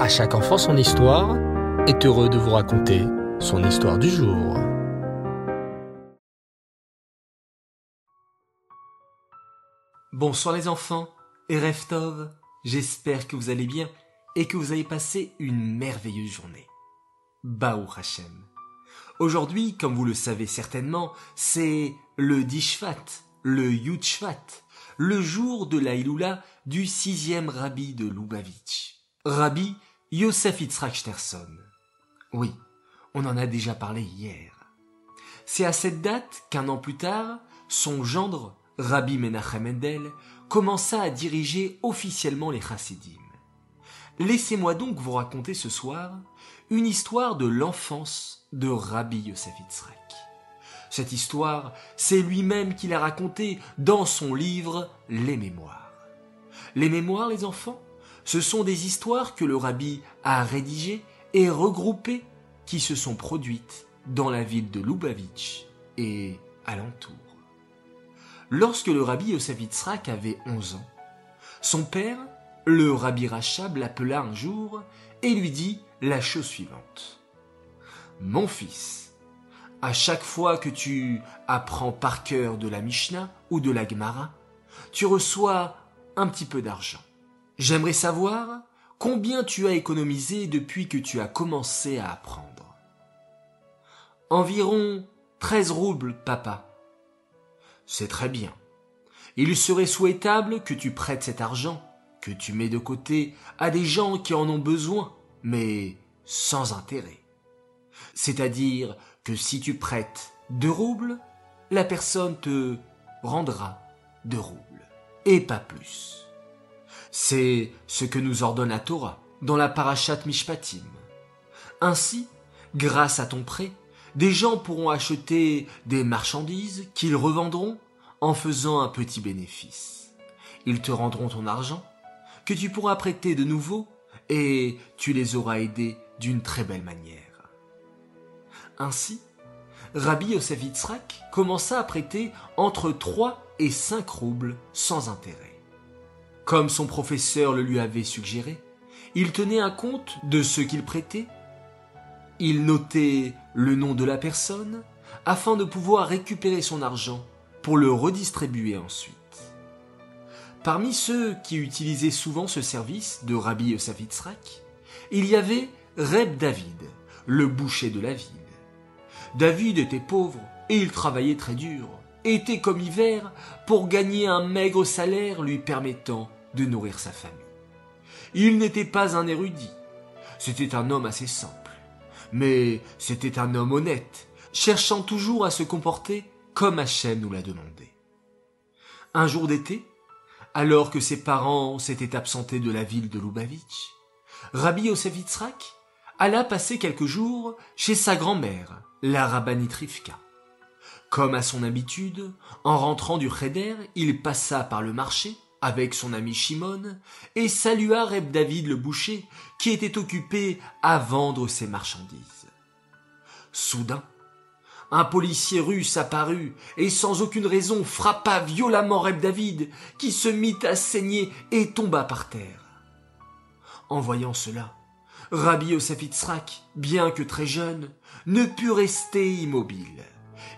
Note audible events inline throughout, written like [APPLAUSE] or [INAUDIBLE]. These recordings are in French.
À chaque enfant son histoire est heureux de vous raconter son histoire du jour. Bonsoir les enfants et Reftov, j'espère que vous allez bien et que vous avez passé une merveilleuse journée. Baou Hashem. Aujourd'hui, comme vous le savez certainement, c'est le Dishvat, le Yudshvat, le jour de la Iloula du sixième rabbi de Lubavitch. Rabbi Yosef Yitzhak Shterson. Oui, on en a déjà parlé hier. C'est à cette date qu'un an plus tard, son gendre, Rabbi Menachem Mendel, commença à diriger officiellement les Chassidim. Laissez-moi donc vous raconter ce soir une histoire de l'enfance de Rabbi Yosef Yitzhak. Cette histoire, c'est lui-même qui l'a racontée dans son livre Les Mémoires. Les Mémoires, les enfants, ce sont des histoires que le rabbi a rédigées et regroupées qui se sont produites dans la ville de Lubavitch et alentour. Lorsque le rabbi Yosef Yitzhak avait 11 ans, son père, le rabbi Rachab, l'appela un jour et lui dit la chose suivante. Mon fils, à chaque fois que tu apprends par cœur de la Mishnah ou de la Gemara, tu reçois un petit peu d'argent. J'aimerais savoir combien tu as économisé depuis que tu as commencé à apprendre. Environ 13 roubles, papa. C'est très bien. Il serait souhaitable que tu prêtes cet argent, que tu mets de côté à des gens qui en ont besoin, mais sans intérêt. C'est-à-dire que si tu prêtes deux roubles, la personne te rendra deux roubles, et pas plus. C'est ce que nous ordonne la Torah dans la Parashat Mishpatim. Ainsi, grâce à ton prêt, des gens pourront acheter des marchandises qu'ils revendront en faisant un petit bénéfice. Ils te rendront ton argent, que tu pourras prêter de nouveau, et tu les auras aidés d'une très belle manière. Ainsi, Rabbi Yosef Yitzhak commença à prêter entre 3 et 5 roubles sans intérêt. Comme son professeur le lui avait suggéré, il tenait un compte de ce qu'il prêtait, il notait le nom de la personne afin de pouvoir récupérer son argent pour le redistribuer ensuite. Parmi ceux qui utilisaient souvent ce service de Rabbi Yosef Yitzhak, il y avait Reb David, le boucher de la ville. David était pauvre et il travaillait très dur, été comme hiver, pour gagner un maigre salaire lui permettant de nourrir sa famille. Il n'était pas un érudit, c'était un homme assez simple, mais c'était un homme honnête, cherchant toujours à se comporter comme Hachem nous l'a demandé. Un jour d'été, alors que ses parents s'étaient absentés de la ville de Lubavitch, Rabbi Yosef Yitzhak alla passer quelques jours chez sa grand-mère, la rabbinite Rivka. Comme à son habitude, en rentrant du Cheder, il passa par le marché avec son ami Shimon et salua Reb David le boucher qui était occupé à vendre ses marchandises. Soudain, un policier russe apparut et sans aucune raison frappa violemment Reb David qui se mit à saigner et tomba par terre. En voyant cela, Rabbi Yosef bien que très jeune, ne put rester immobile.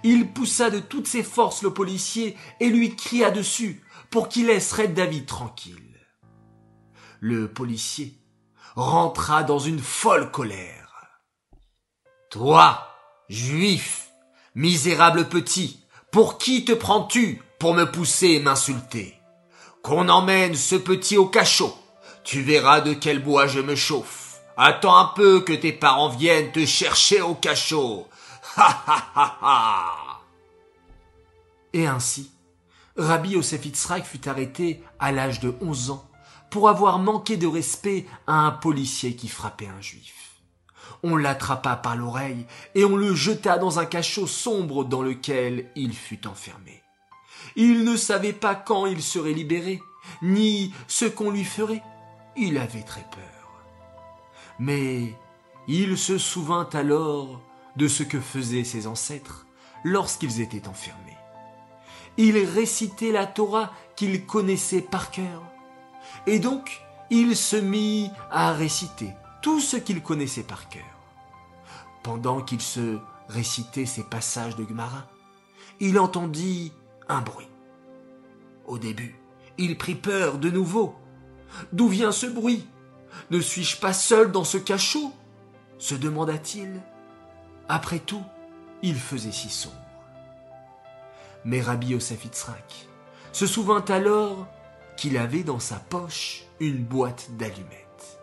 Il poussa de toutes ses forces le policier et lui cria dessus pour qu'il laisse Red David tranquille. Le policier rentra dans une folle colère. Toi, juif, misérable petit, pour qui te prends-tu pour me pousser et m'insulter? Qu'on emmène ce petit au cachot. Tu verras de quel bois je me chauffe. Attends un peu que tes parents viennent te chercher au cachot. Ha. [LAUGHS] Et ainsi, Rabbi Yosef fut arrêté à l'âge de 11 ans pour avoir manqué de respect à un policier qui frappait un juif. On l'attrapa par l'oreille et on le jeta dans un cachot sombre dans lequel il fut enfermé. Il ne savait pas quand il serait libéré, ni ce qu'on lui ferait. Il avait très peur. Mais il se souvint alors de ce que faisaient ses ancêtres lorsqu'ils étaient enfermés. Il récitait la Torah qu'il connaissait par cœur. Et donc, il se mit à réciter tout ce qu'il connaissait par cœur. Pendant qu'il se récitait ces passages de Gemara, il entendit un bruit. Au début, il prit peur de nouveau. D'où vient ce bruit? Ne suis-je pas seul dans ce cachot? se demanda-t-il. Après tout, il faisait si sombre. Mais Rabbi Yosef se souvint alors qu'il avait dans sa poche une boîte d'allumettes.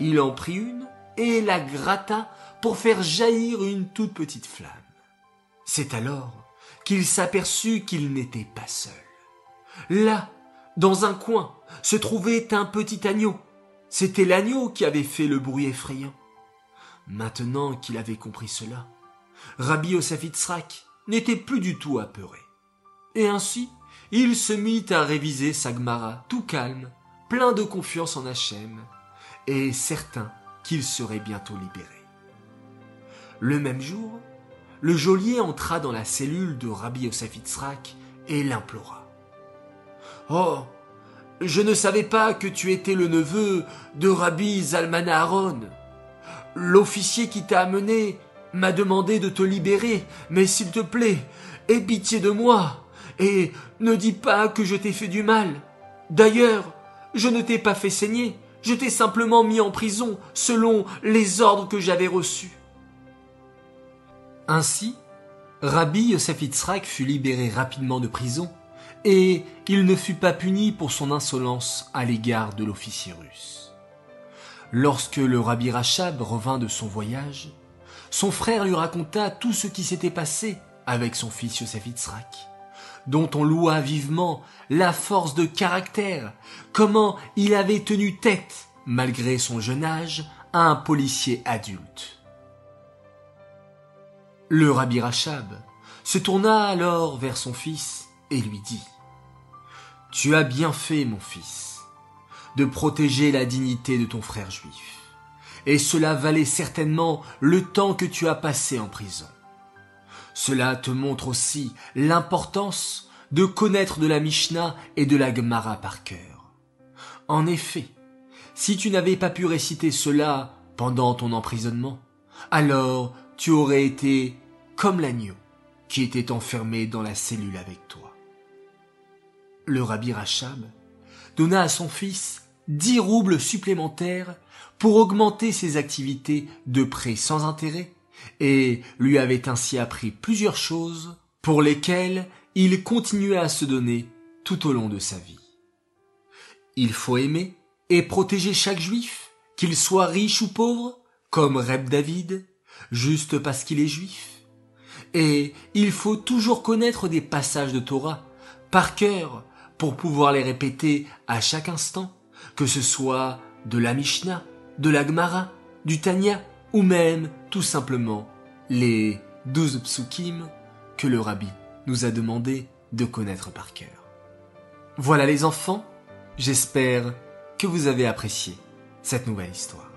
Il en prit une et la gratta pour faire jaillir une toute petite flamme. C'est alors qu'il s'aperçut qu'il n'était pas seul. Là, dans un coin, se trouvait un petit agneau. C'était l'agneau qui avait fait le bruit effrayant. Maintenant qu'il avait compris cela, Rabbi Yosef n'était plus du tout apeuré. Et ainsi, il se mit à réviser sa Gemara tout calme, plein de confiance en Hachem, et certain qu'il serait bientôt libéré. Le même jour, le geôlier entra dans la cellule de Rabbi Yosef et l'implora. Oh, je ne savais pas que tu étais le neveu de Rabbi Zalman Aaron. L'officier qui t'a amené m'a demandé de te libérer, mais s'il te plaît, aie pitié de moi, et ne dis pas que je t'ai fait du mal. D'ailleurs, je ne t'ai pas fait saigner, je t'ai simplement mis en prison selon les ordres que j'avais reçus. Ainsi, Rabbi Yosef fut libéré rapidement de prison, et il ne fut pas puni pour son insolence à l'égard de l'officier russe. Lorsque le Rabbi Rachab revint de son voyage, son frère lui raconta tout ce qui s'était passé avec son fils Yosef Yitzhak, dont on loua vivement la force de caractère, comment il avait tenu tête, malgré son jeune âge, à un policier adulte. Le Rabbi Rachab se tourna alors vers son fils et lui dit Tu as bien fait, mon fils de protéger la dignité de ton frère juif. Et cela valait certainement le temps que tu as passé en prison. Cela te montre aussi l'importance de connaître de la Mishnah et de la Gemara par cœur. En effet, si tu n'avais pas pu réciter cela pendant ton emprisonnement, alors tu aurais été comme l'agneau qui était enfermé dans la cellule avec toi. Le rabbi Rachab donna à son fils dix roubles supplémentaires pour augmenter ses activités de prêt sans intérêt et lui avait ainsi appris plusieurs choses pour lesquelles il continuait à se donner tout au long de sa vie. Il faut aimer et protéger chaque juif, qu'il soit riche ou pauvre, comme Reb David, juste parce qu'il est juif. Et il faut toujours connaître des passages de Torah par cœur pour pouvoir les répéter à chaque instant que ce soit de la Mishnah, de la Gemara, du Tanya, ou même tout simplement les douze psukim que le rabbi nous a demandé de connaître par cœur. Voilà les enfants, j'espère que vous avez apprécié cette nouvelle histoire.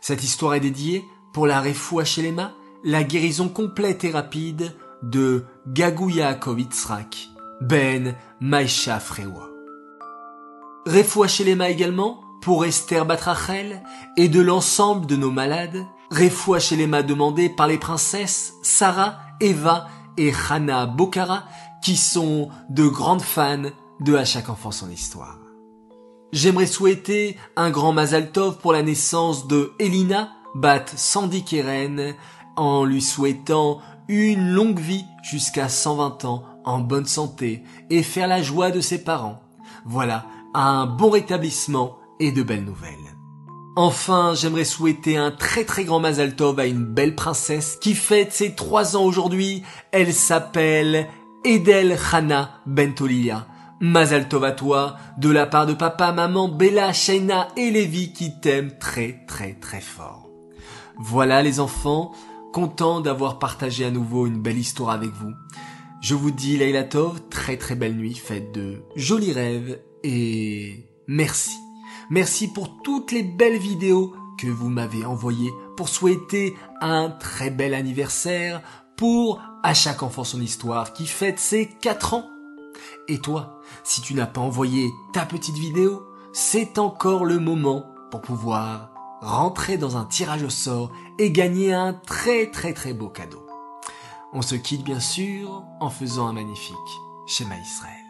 Cette histoire est dédiée pour la Refoua Shelema, la guérison complète et rapide de Gagouya Kovitzrak, ben Maïcha Frewa. Refoua Shelema également pour Esther Batrachel et de l'ensemble de nos malades. Refoua Shelema demandé par les princesses Sarah, Eva et Hana Bokara qui sont de grandes fans de À chaque enfant son histoire. J'aimerais souhaiter un grand Mazal Tov pour la naissance de Elina Bat Sandy Keren en lui souhaitant une longue vie jusqu'à 120 ans en bonne santé et faire la joie de ses parents. Voilà, un bon rétablissement et de belles nouvelles. Enfin, j'aimerais souhaiter un très très grand Mazal Tov à une belle princesse qui fête ses trois ans aujourd'hui. Elle s'appelle Edel Hana Bentolia. Mazal Tov à toi, de la part de papa, maman, Bella, Shaina et Lévi qui t'aiment très très très fort. Voilà les enfants, content d'avoir partagé à nouveau une belle histoire avec vous. Je vous dis Leila Tov, très très belle nuit, faites de jolis rêves et merci. Merci pour toutes les belles vidéos que vous m'avez envoyées pour souhaiter un très bel anniversaire pour à chaque enfant son histoire qui fête ses 4 ans. Et toi, si tu n'as pas envoyé ta petite vidéo, c'est encore le moment pour pouvoir rentrer dans un tirage au sort et gagner un très très très beau cadeau. On se quitte bien sûr en faisant un magnifique schéma Israël.